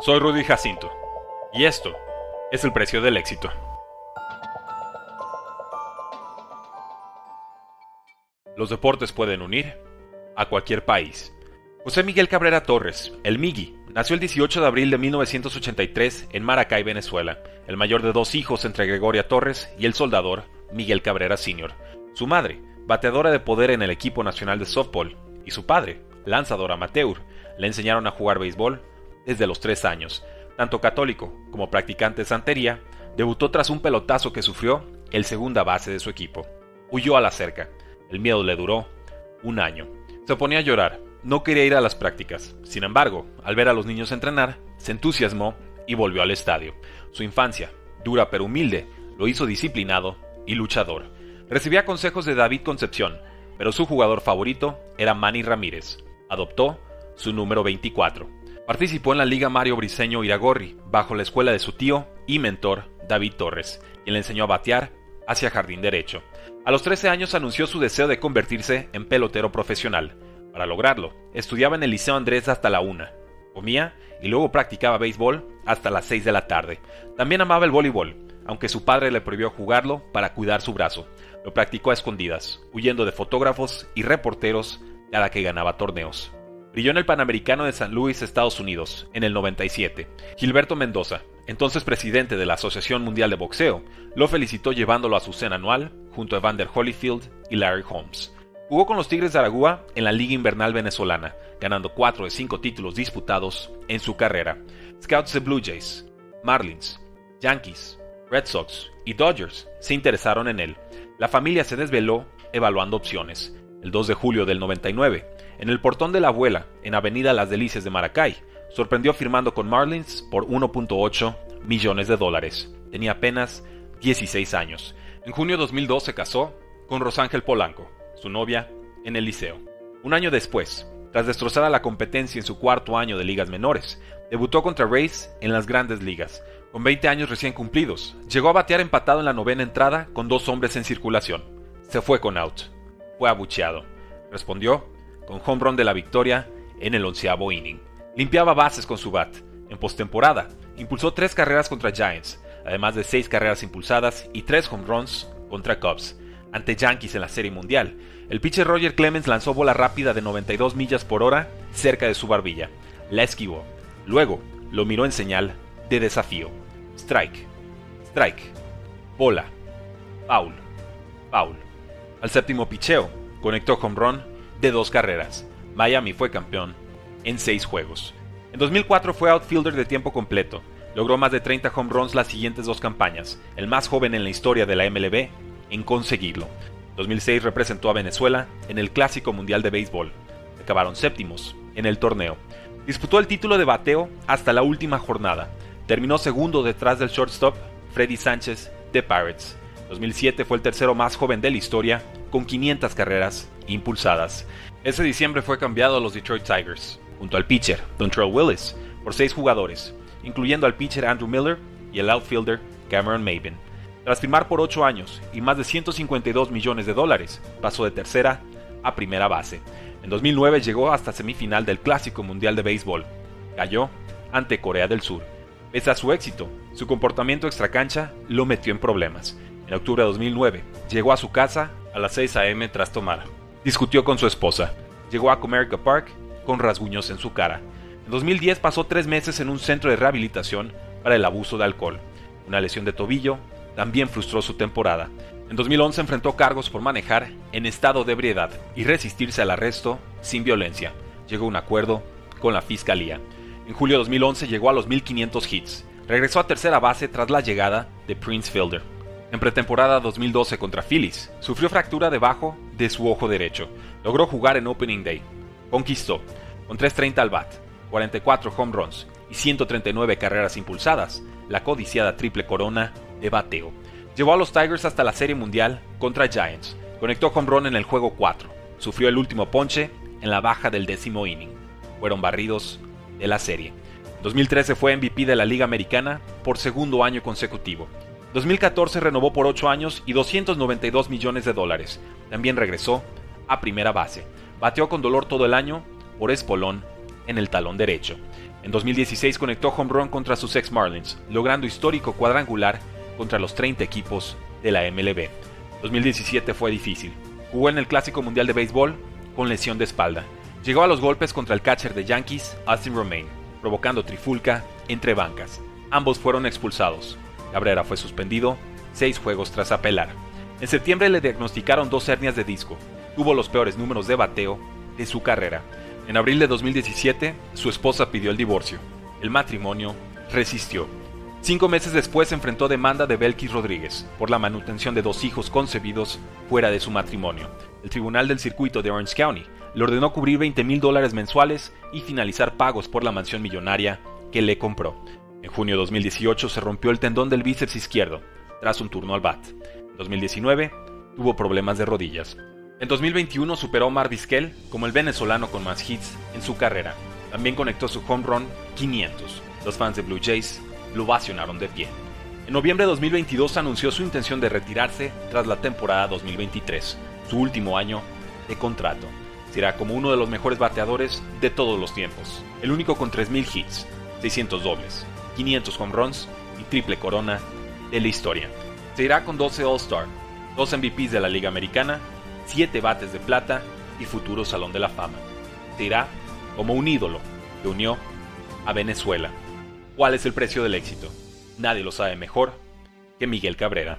Soy Rudy Jacinto, y esto es el precio del éxito. Los deportes pueden unir a cualquier país. José Miguel Cabrera Torres, el Migi, nació el 18 de abril de 1983 en Maracay, Venezuela, el mayor de dos hijos entre Gregoria Torres y el soldador Miguel Cabrera Sr. Su madre, bateadora de poder en el equipo nacional de softball, y su padre, lanzador amateur, le enseñaron a jugar béisbol desde los tres años. Tanto católico como practicante de santería, debutó tras un pelotazo que sufrió el segunda base de su equipo. Huyó a la cerca. El miedo le duró un año. Se ponía a llorar. No quería ir a las prácticas. Sin embargo, al ver a los niños entrenar, se entusiasmó y volvió al estadio. Su infancia, dura pero humilde, lo hizo disciplinado y luchador. Recibía consejos de David Concepción, pero su jugador favorito era Manny Ramírez. Adoptó su número 24. Participó en la Liga Mario Briseño Iragorri, bajo la escuela de su tío y mentor David Torres, quien le enseñó a batear hacia jardín derecho. A los 13 años anunció su deseo de convertirse en pelotero profesional. Para lograrlo, estudiaba en el Liceo Andrés hasta la una, comía y luego practicaba béisbol hasta las 6 de la tarde. También amaba el voleibol, aunque su padre le prohibió jugarlo para cuidar su brazo. Lo practicó a escondidas, huyendo de fotógrafos y reporteros cada que ganaba torneos. Brilló en el Panamericano de San Luis, Estados Unidos, en el 97. Gilberto Mendoza, entonces presidente de la Asociación Mundial de Boxeo, lo felicitó llevándolo a su cena anual junto a Evander Holyfield y Larry Holmes. Jugó con los Tigres de Aragua en la Liga Invernal Venezolana, ganando 4 de 5 títulos disputados en su carrera. Scouts de Blue Jays, Marlins, Yankees, Red Sox y Dodgers se interesaron en él. La familia se desveló evaluando opciones. El 2 de julio del 99, en el portón de la abuela, en Avenida Las Delicias de Maracay, sorprendió firmando con Marlins por 1.8 millones de dólares. Tenía apenas 16 años. En junio de 2002 se casó con Rosángel Polanco, su novia, en el liceo. Un año después, tras destrozar a la competencia en su cuarto año de ligas menores, debutó contra Rays en las grandes ligas. Con 20 años recién cumplidos, llegó a batear empatado en la novena entrada con dos hombres en circulación. Se fue con out. Fue abucheado. Respondió con home run de la victoria en el onceavo inning. Limpiaba bases con su bat. En postemporada, impulsó tres carreras contra Giants, además de seis carreras impulsadas y tres home runs contra Cubs. Ante Yankees en la Serie Mundial, el pitcher Roger Clemens lanzó bola rápida de 92 millas por hora cerca de su barbilla. La esquivó. Luego, lo miró en señal de desafío. Strike. Strike. Bola. Foul. Foul. Al séptimo picheo, conectó home run de dos carreras. Miami fue campeón en seis juegos. En 2004 fue outfielder de tiempo completo. Logró más de 30 home runs las siguientes dos campañas, el más joven en la historia de la MLB en conseguirlo. 2006 representó a Venezuela en el Clásico Mundial de Béisbol. Acabaron séptimos en el torneo. Disputó el título de bateo hasta la última jornada. Terminó segundo detrás del shortstop Freddy Sánchez de Pirates. 2007 fue el tercero más joven de la historia, con 500 carreras impulsadas. Ese diciembre fue cambiado a los Detroit Tigers, junto al pitcher Dontrell Willis, por seis jugadores, incluyendo al pitcher Andrew Miller y el outfielder Cameron Maven. Tras firmar por 8 años y más de 152 millones de dólares, pasó de tercera a primera base. En 2009 llegó hasta semifinal del Clásico Mundial de Béisbol. Cayó ante Corea del Sur. Pese a su éxito, su comportamiento extracancha lo metió en problemas. En octubre de 2009, llegó a su casa a las 6 a.m. tras tomar. Discutió con su esposa. Llegó a Comerica Park con rasguños en su cara. En 2010 pasó tres meses en un centro de rehabilitación para el abuso de alcohol. Una lesión de tobillo también frustró su temporada. En 2011 enfrentó cargos por manejar en estado de ebriedad y resistirse al arresto sin violencia. Llegó a un acuerdo con la fiscalía. En julio de 2011 llegó a los 1500 hits. Regresó a tercera base tras la llegada de Prince Fielder. En pretemporada 2012 contra Phillies, sufrió fractura debajo de su ojo derecho. Logró jugar en Opening Day. Conquistó, con 3.30 al bat, 44 home runs y 139 carreras impulsadas, la codiciada triple corona de bateo. Llevó a los Tigers hasta la Serie Mundial contra Giants. Conectó home run en el juego 4. Sufrió el último ponche en la baja del décimo inning. Fueron barridos de la serie. En 2013 fue MVP de la Liga Americana por segundo año consecutivo. 2014 renovó por 8 años y 292 millones de dólares. También regresó a primera base. Bateó con dolor todo el año por espolón en el talón derecho. En 2016 conectó home run contra sus ex Marlins, logrando histórico cuadrangular contra los 30 equipos de la MLB. 2017 fue difícil. Jugó en el Clásico Mundial de Béisbol con lesión de espalda. Llegó a los golpes contra el catcher de Yankees, Austin Romaine, provocando trifulca entre bancas. Ambos fueron expulsados. Cabrera fue suspendido seis juegos tras apelar. En septiembre le diagnosticaron dos hernias de disco. Tuvo los peores números de bateo de su carrera. En abril de 2017, su esposa pidió el divorcio. El matrimonio resistió. Cinco meses después enfrentó demanda de Belkis Rodríguez por la manutención de dos hijos concebidos fuera de su matrimonio. El tribunal del circuito de Orange County le ordenó cubrir 20 mil dólares mensuales y finalizar pagos por la mansión millonaria que le compró. En junio de 2018 se rompió el tendón del bíceps izquierdo tras un turno al bat. En 2019 tuvo problemas de rodillas. En 2021 superó a Omar como el venezolano con más hits en su carrera. También conectó su home run 500. Los fans de Blue Jays lo vacionaron de pie. En noviembre de 2022 anunció su intención de retirarse tras la temporada 2023, su último año de contrato. Será como uno de los mejores bateadores de todos los tiempos, el único con 3.000 hits, 600 dobles, 500 home runs y triple corona de la historia. Se irá con 12 All-Star, 2 MVPs de la Liga Americana, 7 bates de plata y futuro Salón de la Fama. Se irá como un ídolo que unió a Venezuela. ¿Cuál es el precio del éxito? Nadie lo sabe mejor que Miguel Cabrera.